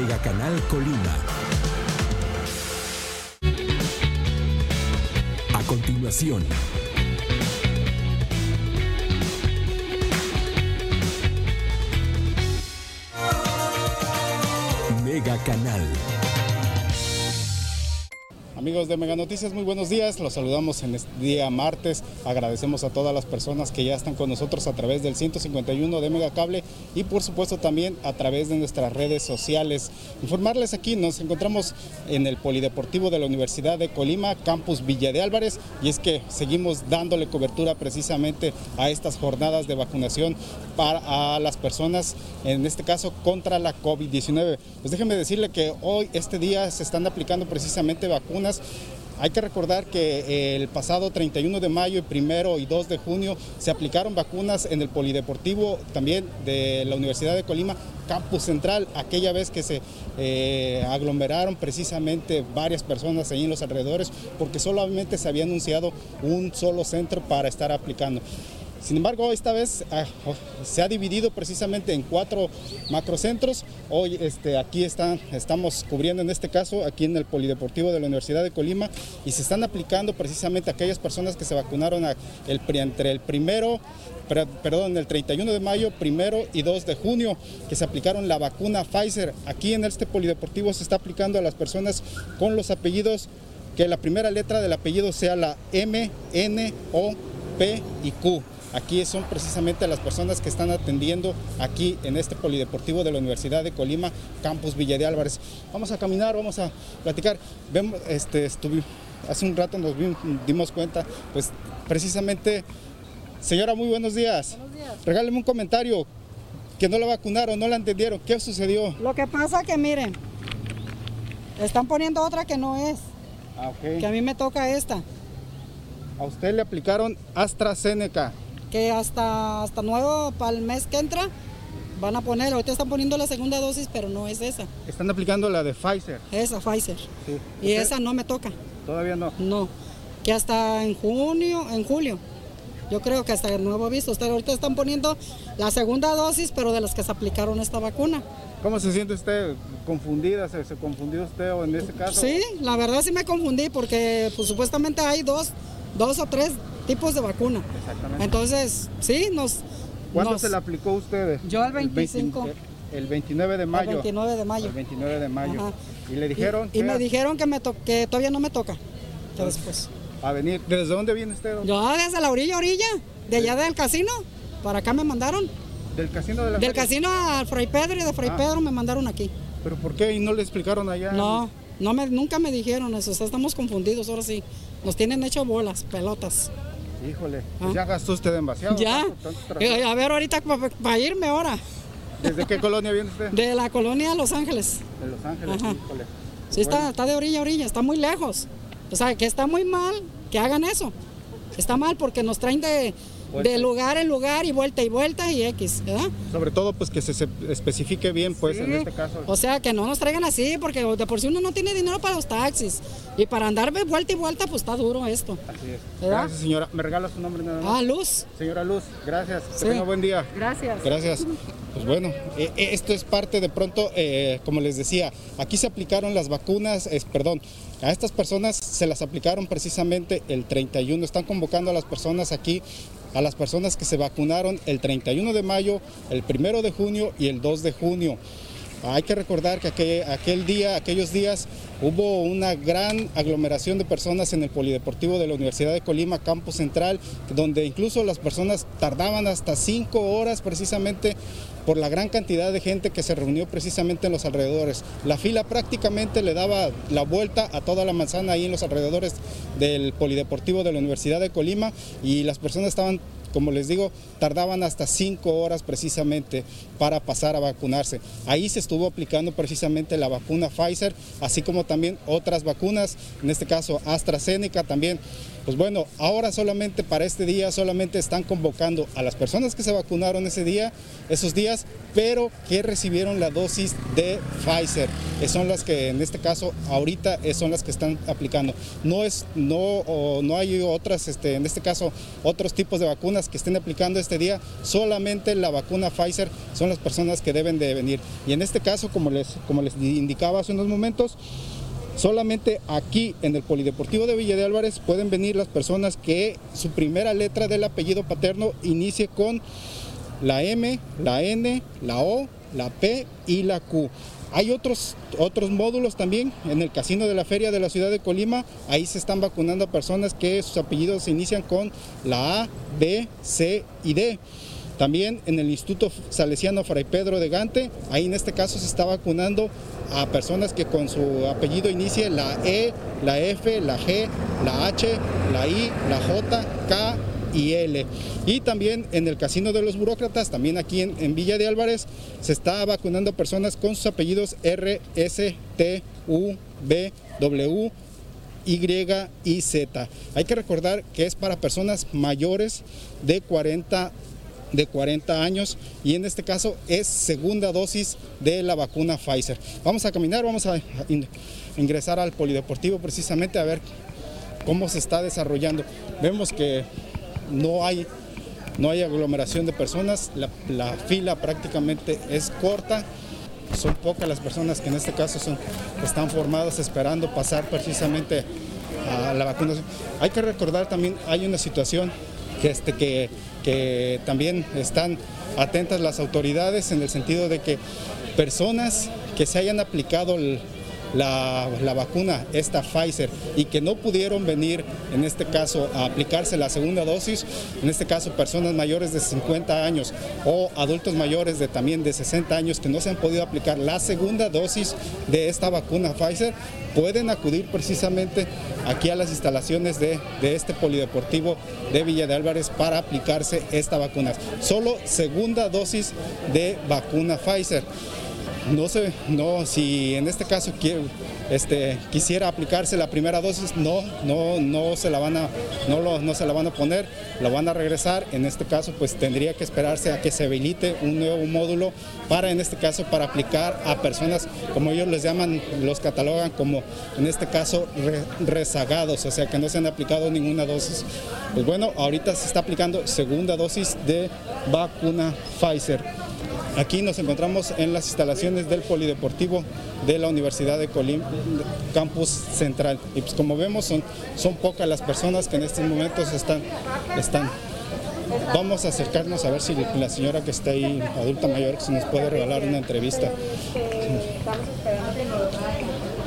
Mega Canal Colima. A continuación, Mega Canal. Amigos de Mega Noticias, muy buenos días. Los saludamos en este día martes. Agradecemos a todas las personas que ya están con nosotros a través del 151 de Mega Cable y por supuesto también a través de nuestras redes sociales. Informarles aquí, nos encontramos en el Polideportivo de la Universidad de Colima, Campus Villa de Álvarez, y es que seguimos dándole cobertura precisamente a estas jornadas de vacunación para las personas, en este caso contra la COVID-19. Pues déjenme decirle que hoy, este día, se están aplicando precisamente vacunas hay que recordar que el pasado 31 de mayo, primero y 2 de junio, se aplicaron vacunas en el Polideportivo también de la Universidad de Colima, Campus Central, aquella vez que se eh, aglomeraron precisamente varias personas ahí en los alrededores, porque solamente se había anunciado un solo centro para estar aplicando. Sin embargo, esta vez ah, oh, se ha dividido precisamente en cuatro macrocentros. Hoy este, aquí estamos cubriendo en este caso, aquí en el Polideportivo de la Universidad de Colima, y se están aplicando precisamente a aquellas personas que se vacunaron entre el primero, per- perdón, el 31 de mayo, primero y 2 de junio, que se aplicaron la vacuna Pfizer. Aquí en este Polideportivo se está aplicando a las personas con los apellidos que la primera letra del apellido sea la M, N, O, P y Q. Aquí son precisamente las personas que están atendiendo aquí en este polideportivo de la Universidad de Colima, Campus Villa de Álvarez. Vamos a caminar, vamos a platicar. Vemos, este, estuvi- hace un rato nos vimos- dimos cuenta, pues precisamente, señora, muy buenos días. Buenos días. Regáleme un comentario, que no la vacunaron, no la entendieron, ¿qué sucedió? Lo que pasa que miren, están poniendo otra que no es, Ah, que a mí me toca esta, A usted le aplicaron AstraZeneca. Que hasta, hasta nuevo para el mes que entra van a poner, ahorita están poniendo la segunda dosis, pero no es esa, Están aplicando la de Pfizer. esa Pfizer. Sí. Y esa no me toca, Todavía no. no, que hasta en junio, en julio. Yo creo que hasta el nuevo aviso. Ustedes ahorita están poniendo la segunda dosis, pero de las que se aplicaron esta vacuna. ¿Cómo se siente usted? ¿Confundida? ¿Se, se confundió usted o en ese caso? Sí, la verdad sí me confundí porque pues, supuestamente hay dos, dos o tres tipos de vacuna. Exactamente. Entonces, sí, nos... ¿Cuándo nos- se la aplicó usted? Yo el 25. 20 El 29 de mayo. El 29 de mayo. El 29 de mayo. Ajá. Y le dijeron Y, me dijeron que, me to- que todavía no me toca. Que después. a venir. ¿Desde dónde viene usted? don? Yo desde la orilla, orilla, de allá del casino, para acá me mandaron. Del casino de la Del casino al Fray Pedro y de Fray Ah. Pedro me mandaron aquí. ¿Pero por qué? ¿Y no le explicaron allá? No, no me, nunca me dijeron eso. O sea, estamos confundidos ahora sí. Nos tienen hecho bolas, pelotas. Híjole, Ah. pues ya gastó usted demasiado. Ya. tanto- tanto trabajo. Eh, A ver, ahorita para irme ahora. ¿Desde qué colonia viene usted? De la colonia Los Ángeles. De Los Ángeles, Ajá. híjole. Sí, está, está de orilla a orilla, está muy lejos. O sea, que está muy mal que hagan eso. Está mal porque nos traen de, Vuelta. de lugar en lugar y vuelta y vuelta y X, ¿verdad? Sobre todo, pues que se, se especifique bien, pues en este caso. O sea, que no nos traigan así porque de por sí uno no tiene dinero para los taxis. Y para andar de vuelta y vuelta, pues está duro esto. Así es. ¿Verdad? Gracias, señora. ¿Me regala su nombre nada más? Ah, luz. Señora Luz, gracias. Sí. Que tenga buen día. Gracias. Gracias. Pues bueno, eh, eh, esto es parte de pronto, eh, como les decía, aquí se aplicaron las vacunas, perdón, a estas personas se las aplicaron precisamente el 31. Están convocando a las personas aquí, a las personas que se vacunaron el 31 de mayo, el 1 de junio y el 2 de junio. Hay que recordar que aquel, aquel día, aquellos días, hubo una gran aglomeración de personas en el Polideportivo de la Universidad de Colima, Campo Central, donde incluso las personas tardaban hasta cinco horas precisamente por la gran cantidad de gente que se reunió precisamente en los alrededores. La fila prácticamente le daba la vuelta a toda la manzana ahí en los alrededores del Polideportivo de la Universidad de Colima y las personas estaban como les digo, tardaban hasta cinco horas precisamente para pasar a vacunarse. Ahí se estuvo aplicando precisamente la vacuna Pfizer, así como también otras vacunas, en este caso AstraZeneca también. Pues bueno, ahora solamente para este día solamente están convocando a las personas que se vacunaron ese día, esos días, pero que recibieron la dosis de Pfizer. Son las que en este caso ahorita son las que están aplicando. No es no no hay otras este en este caso otros tipos de vacunas que estén aplicando este día, solamente la vacuna Pfizer son las personas que deben de venir. Y en este caso, como les como les indicaba hace unos momentos, Solamente aquí en el Polideportivo de Villa de Álvarez pueden venir las personas que su primera letra del apellido paterno inicie con la M, la N, la O, la P y la Q. Hay otros, otros módulos también en el Casino de la Feria de la ciudad de Colima. Ahí se están vacunando a personas que sus apellidos se inician con la A, B, C y D. También en el Instituto Salesiano Fray Pedro de Gante, ahí en este caso se está vacunando a personas que con su apellido inicie la E, la F, la G, la H, la I, la J, K y L. Y también en el Casino de los Burócratas, también aquí en, Villa de Álvarez, se está vacunando a personas con sus apellidos R, S, T, U, B, W, y y Z. Hay que recordar que es para personas mayores de 40 de 40 años y en este caso es segunda dosis de la vacuna Pfizer. Vamos a caminar, vamos a ingresar al polideportivo precisamente a ver cómo se está desarrollando. Vemos que no hay, no hay aglomeración de personas, la, fila prácticamente es corta. Son pocas las personas que en este caso son, están formadas esperando pasar precisamente a la vacunación. Hay que recordar también, hay una situación que, este, que que también están atentas las autoridades en el sentido de que personas que se hayan aplicado la, vacuna, esta Pfizer, y que no pudieron venir, en este caso, a aplicarse la segunda dosis, en este caso personas mayores de 50 años o adultos mayores de también de 60 años que no se han podido aplicar la segunda dosis de esta vacuna Pfizer, pueden acudir precisamente aquí a las instalaciones de, este polideportivo de Villa de Álvarez para aplicarse esta vacuna. Solo segunda dosis de vacuna Pfizer. No sé, no, si en este caso este, quisiera aplicarse la primera dosis, no, no, no se la van a, no, no se la van a poner, lo van a regresar. En este caso, pues tendría que esperarse a que se habilite un nuevo módulo para, en este caso, para aplicar a personas, como ellos les llaman, los catalogan como, en este caso, rezagados, o sea, que no se han aplicado ninguna dosis. Pues bueno, ahorita se está aplicando segunda dosis de vacuna Pfizer. Aquí nos encontramos en las instalaciones del Polideportivo de la Universidad de Colima, campus central. Y pues como vemos son, son pocas las personas que en estos momentos están, están. Vamos a acercarnos a ver si la señora que está ahí, adulta mayor, se nos puede regalar una entrevista.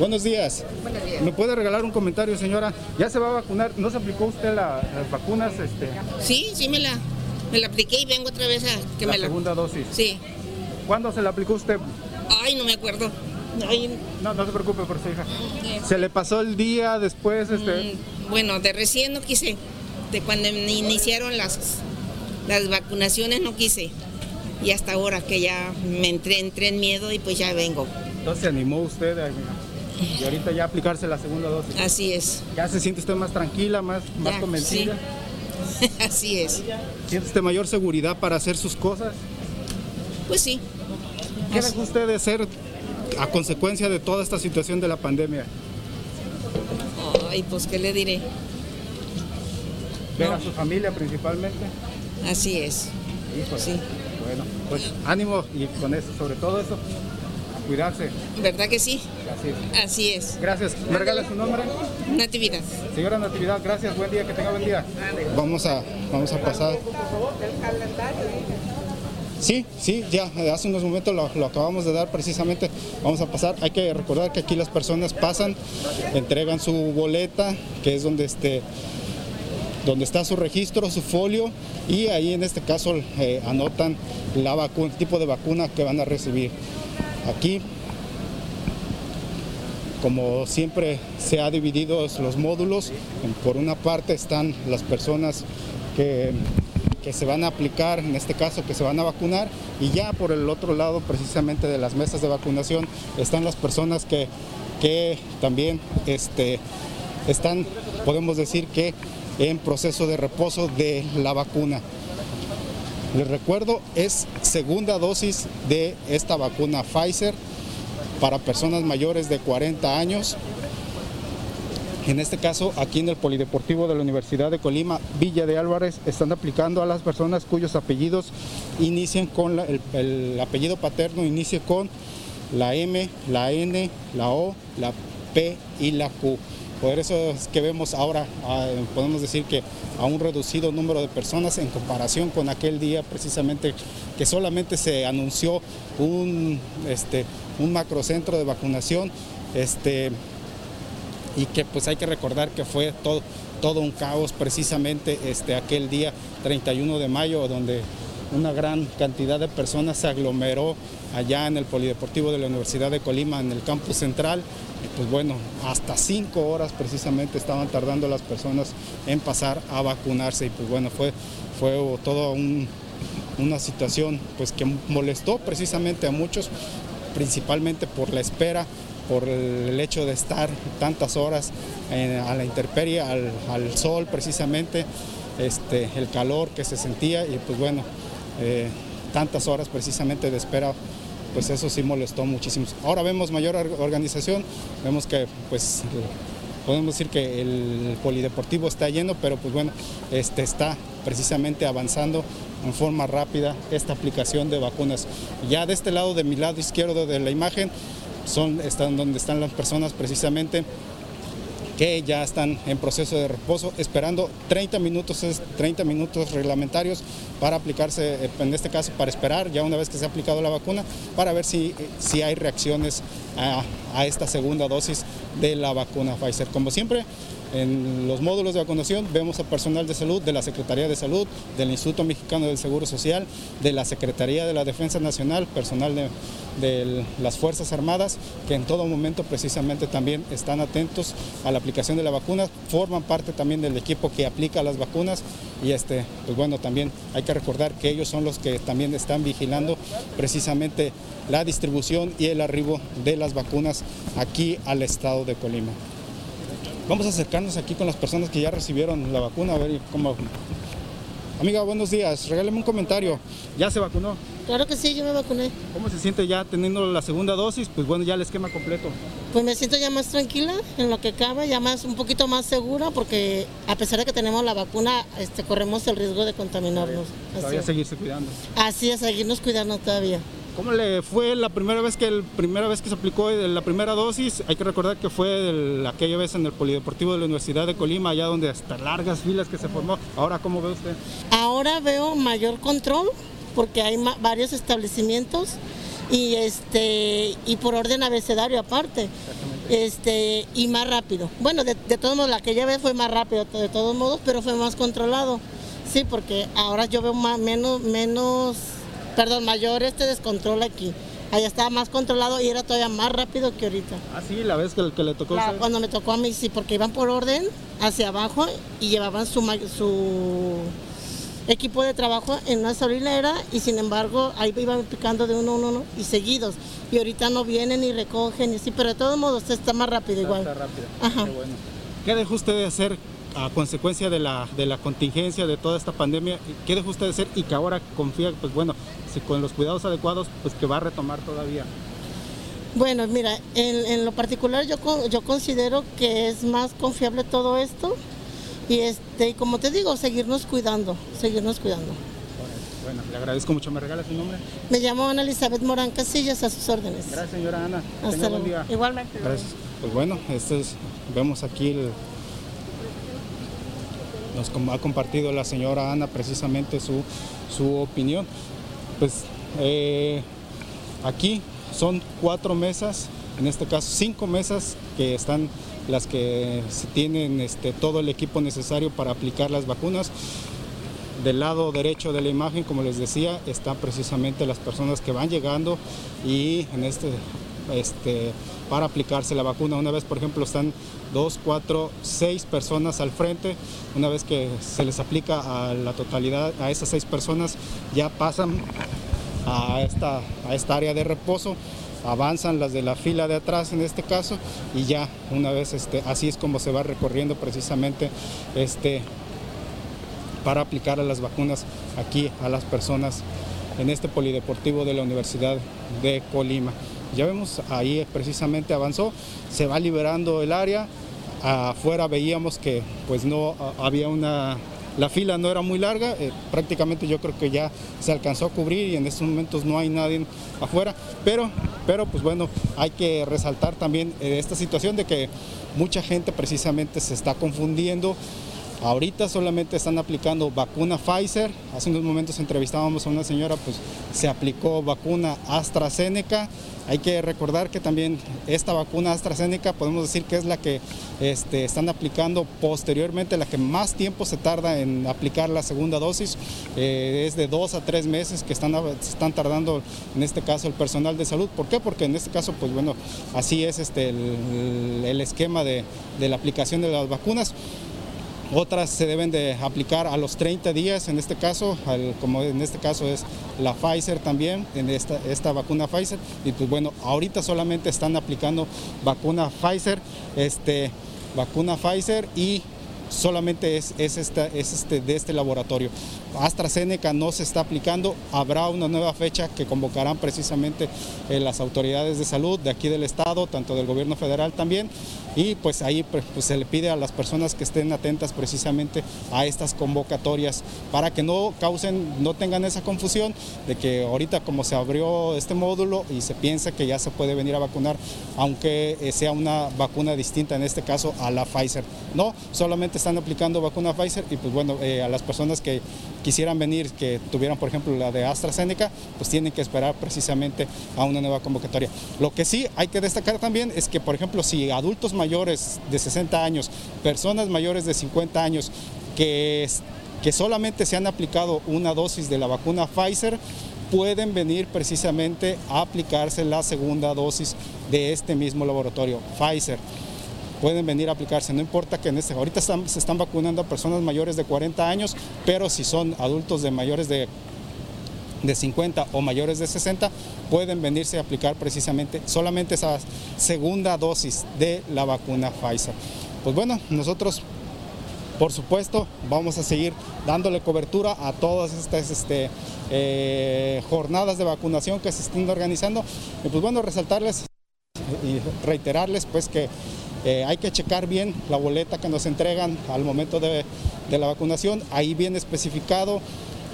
Buenos días. Buenos días. ¿Me puede regalar un comentario, señora? ¿Ya se va a vacunar? ¿No se aplicó usted las vacunas? Este? Sí, sí me la, me la apliqué y vengo otra vez a que la me la... segunda dosis. Sí. ¿Cuándo se la aplicó usted? Ay, no me acuerdo. No, no se preocupe por su hija. ¿Se le pasó el día después? Este? Mm, bueno, de recién no quise. De cuando iniciaron las, las vacunaciones no quise. Y hasta ahora que ya me entré, entré en miedo y pues ya vengo. Entonces se animó usted a, y ahorita ya aplicarse la segunda dosis. Así es. ¿Ya se siente usted más tranquila, más, más convencida? Así es. ¿Siente usted mayor seguridad para hacer sus cosas? Pues sí. ¿Qué dejó usted de ser a consecuencia de toda esta situación de la pandemia? Ay, pues, ¿qué le diré? Ver a su familia principalmente. Así es. sí. Bueno, pues ánimo y con eso, sobre todo eso, a cuidarse. ¿Verdad que sí? Así es. Así es. Gracias. ¿Me regala su nombre? Natividad. Señora Natividad, gracias. Buen día, que tenga buen día. Vamos a, vamos a pasar. Sí, sí, ya hace unos momentos lo, lo, acabamos de dar precisamente. Vamos a pasar. Hay que recordar que aquí las personas pasan, entregan su boleta, que es donde este donde está su registro, su folio y ahí en este caso eh, anotan la vacuna, el tipo de vacuna que van a recibir. Aquí, como siempre se ha dividido los módulos, por una parte están las personas que, que se van a aplicar, en este caso que se van a vacunar, y ya por el otro lado precisamente de las mesas de vacunación están las personas que, que también este, están, podemos decir que en proceso de reposo de la vacuna. Les recuerdo, es segunda dosis de esta vacuna Pfizer para personas mayores de 40 años. En este caso, aquí en el Polideportivo de la Universidad de Colima, Villa de Álvarez, están aplicando a las personas cuyos apellidos inician con el, el apellido paterno, inicie con la M, la N, la O, la P y la Q. Por eso es que vemos ahora, ah, podemos decir que a un reducido número de personas en comparación con aquel día precisamente que solamente se anunció un, este, macrocentro de vacunación este, y que pues hay que recordar que fue todo, todo un caos precisamente este, aquel día 31 de mayo donde una gran cantidad de personas se aglomeró allá en el Polideportivo de la Universidad de Colima, en el campus central. Y pues bueno, hasta cinco horas precisamente estaban tardando las personas en pasar a vacunarse. Y pues bueno, fue, fue toda una situación pues que molestó precisamente a muchos, principalmente por la espera por el hecho de estar tantas horas a la intemperie, al, sol precisamente, este, el calor que se sentía y pues bueno, eh, tantas horas precisamente de espera, pues eso sí molestó muchísimo. Ahora vemos mayor organización, vemos que pues podemos decir que el polideportivo está lleno, pero pues bueno, este está precisamente avanzando en forma rápida esta aplicación de vacunas. Ya de este lado, de mi lado izquierdo de la imagen, son están donde están las personas precisamente que ya están en proceso de reposo, esperando 30 minutos, 30 minutos reglamentarios para aplicarse, eh, en este caso para esperar, ya una vez que se ha aplicado la vacuna, para ver si, si hay reacciones a, a esta segunda dosis de la vacuna Pfizer. Como siempre, en los módulos de vacunación vemos a personal de salud de la Secretaría de Salud, del Instituto Mexicano del Seguro Social, de la Secretaría de la Defensa Nacional, personal de, de, las Fuerzas Armadas, que en todo momento precisamente también están atentos a la aplicación de la vacuna, forman parte también del equipo que aplica las vacunas y este, pues bueno, también hay que recordar que ellos son los que también están vigilando precisamente la distribución y el arribo de las vacunas aquí al estado de Colima. Vamos a acercarnos aquí con las personas que ya recibieron la vacuna, a ver cómo... Amiga, buenos días. Regáleme un comentario. ¿Ya se vacunó? Claro que sí, yo me vacuné. ¿Cómo se siente ya teniendo la segunda dosis? Pues bueno, ya el esquema completo. Pues me siento ya más tranquila en lo que cabe, ya más un poquito más segura porque a pesar de que tenemos la vacuna, este, corremos el riesgo de contaminarnos. Todavía seguirse cuidando. Así es, seguirnos cuidando todavía. ¿Cómo le fue la primera vez que el primera vez que se aplicó la primera dosis? Hay que recordar que fue el, aquella vez en el Polideportivo de la Universidad de Colima, allá donde hasta largas filas que se formó. Ahora, ¿cómo ve usted? Ahora veo mayor control porque hay varios establecimientos y este y por orden abecedario aparte. Este, y más rápido. Bueno, de, de todos modos, la aquella vez fue más rápido, de todos modos, pero fue más controlado. Sí, porque ahora yo veo más, menos, menos perdón, mayor este descontrol aquí. Allá estaba más controlado y era todavía más rápido que ahorita. Ah, sí, la vez que, que le tocó. La, cuando me tocó a mí, sí, porque iban por orden hacia abajo y llevaban su, su equipo de trabajo en una solinera y sin embargo ahí iban picando de uno a uno, uno y seguidos. Y ahorita no vienen y recogen y así, pero de todos modos está más rápido está, igual. Está rápido. Ajá. Qué, bueno. ¿Qué dejó usted de hacer a consecuencia de la, de la contingencia de toda esta pandemia, ¿qué dejó usted de hacer y que ahora confía, pues bueno, si con los cuidados adecuados, pues que va a retomar todavía? Bueno, mira, en, en lo particular yo, yo considero que es más confiable todo esto y este, como te digo, seguirnos cuidando, seguirnos cuidando. Bueno, le agradezco mucho. ¿Me regala su nombre? Me llamo Ana Elizabeth Morán Casillas, a sus órdenes. Gracias, señora Ana. Hasta Tenga buen día. Igualmente. Gracias. Pues bueno, este es, vemos aquí el, nos ha compartido la señora Ana precisamente su, su opinión. pues eh, aquí son cuatro mesas, en este caso cinco mesas que están las que tienen este, todo el equipo necesario para aplicar las vacunas. Del lado derecho de la imagen, como les decía, están precisamente las personas que van llegando y en este, este, para aplicarse la vacuna. Una vez, por ejemplo, están dos, cuatro, seis personas al frente. Una vez que se les aplica a la totalidad, a esas seis personas, ya pasan a esta, a esta área de reposo avanzan las de la fila de atrás en este caso y ya una vez este, así es como se va recorriendo precisamente este para aplicar a las vacunas aquí a las personas en este polideportivo de la Universidad de Colima. Ya vemos ahí precisamente avanzó, se va liberando el área, afuera veíamos que pues no había una la fila no era muy larga, eh, prácticamente yo creo que ya se alcanzó a cubrir y en estos momentos no hay nadie afuera, pero, pero pues bueno, hay que resaltar también eh, esta situación de que mucha gente precisamente se está confundiendo Ahorita solamente están aplicando vacuna Pfizer. Hace unos momentos entrevistábamos a una señora, pues se aplicó vacuna AstraZeneca. Hay que recordar que también esta vacuna AstraZeneca podemos decir que es la que este, están aplicando posteriormente, la que más tiempo se tarda en aplicar la segunda dosis. Eh, es de dos a tres meses que están, están tardando en este caso el personal de salud. ¿Por qué? Porque en este caso, pues bueno, así es este, el, esquema de, de la aplicación de las vacunas. Otras se deben de aplicar a los 30 días, en este caso, como en este caso es la Pfizer también, en esta, esta vacuna Pfizer. Y pues bueno, ahorita solamente están aplicando vacuna Pfizer, este, vacuna Pfizer y solamente es, es, esta, es este, de este laboratorio. AstraZeneca no se está aplicando, habrá una nueva fecha que convocarán precisamente eh, las autoridades de salud de aquí del estado, tanto del gobierno federal también, y pues ahí pues, pues, se le pide a las personas que estén atentas precisamente a estas convocatorias para que no causen, no tengan esa confusión de que ahorita como se abrió este módulo y se piensa que ya se puede venir a vacunar, aunque eh, sea una vacuna distinta, en este caso a la Pfizer. No, solamente están aplicando vacuna Pfizer y pues bueno, eh, a las personas que quisieran venir, que tuvieran por ejemplo la de AstraZeneca, pues tienen que esperar precisamente a una nueva convocatoria. Lo que sí hay que destacar también es que por ejemplo si adultos mayores de 60 años, personas mayores de 50 años que, que solamente se han aplicado una dosis de la vacuna Pfizer, pueden venir precisamente a aplicarse la segunda dosis de este mismo laboratorio, Pfizer pueden venir a aplicarse. No importa que en este, ahorita se están vacunando a personas mayores de 40 años, pero si son adultos de mayores de de 50 o mayores de 60 pueden venirse a aplicar precisamente solamente esa segunda dosis de la vacuna Pfizer. Pues bueno, nosotros por supuesto vamos a seguir dándole cobertura a todas estas este, eh, jornadas de vacunación que se están organizando. Y pues bueno, resaltarles y reiterarles pues que eh, hay que checar bien la boleta que nos entregan al momento de, la vacunación. Ahí viene especificado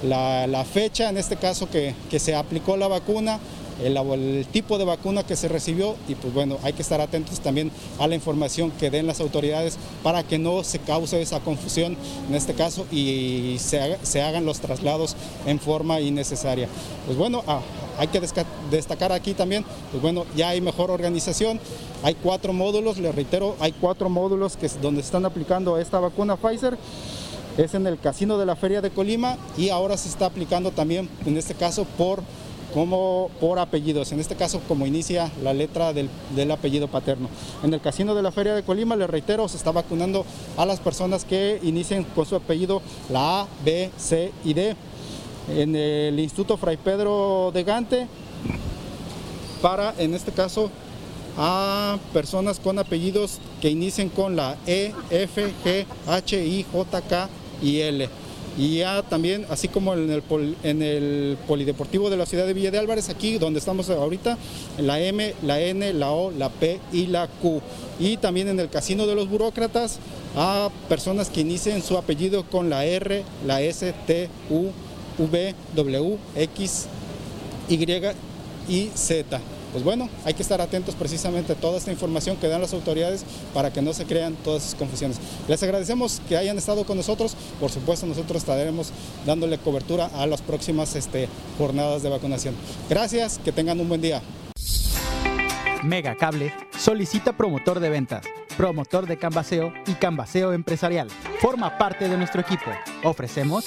la, fecha, en este caso que, se aplicó la vacuna, el, tipo de vacuna que se recibió y pues bueno, hay que estar atentos también a la información que den las autoridades para que no se cause esa confusión en este caso y se, hagan los traslados en forma innecesaria. Pues bueno, ah, hay que destacar aquí también, pues bueno, ya hay mejor organización, hay cuatro módulos, les reitero, hay cuatro módulos que donde están aplicando esta vacuna Pfizer. Es en el casino de la Feria de Colima y ahora se está aplicando también, en este caso, por, como, por apellidos. En este caso, como inicia la letra del, del apellido paterno. En el casino de la Feria de Colima, les reitero, se está vacunando a las personas que inicien con su apellido la A, B, C y D en el Instituto Fray Pedro de Gante para, en este caso, a personas con apellidos que inicien con la E, F, G, H, I, J, K y L. Y ya también, así como en el, en el Polideportivo de la ciudad de Villa de Álvarez, aquí donde estamos ahorita, la M, la N, la O, la P y la Q. Y también en el Casino de los Burócratas, a personas que inicien su apellido con la R, la S, T, U, V, W, X, Y y Z. pues bueno, hay que estar atentos precisamente a toda esta información que dan las autoridades para que no se crean todas esas confusiones. Les agradecemos que hayan estado con nosotros, por supuesto nosotros estaremos dándole cobertura a las próximas este, jornadas de vacunación. Gracias, que tengan un buen día. Mega Cable solicita promotor de ventas, promotor de Canvaseo y Canvaseo empresarial. Forma parte de nuestro equipo. Ofrecemos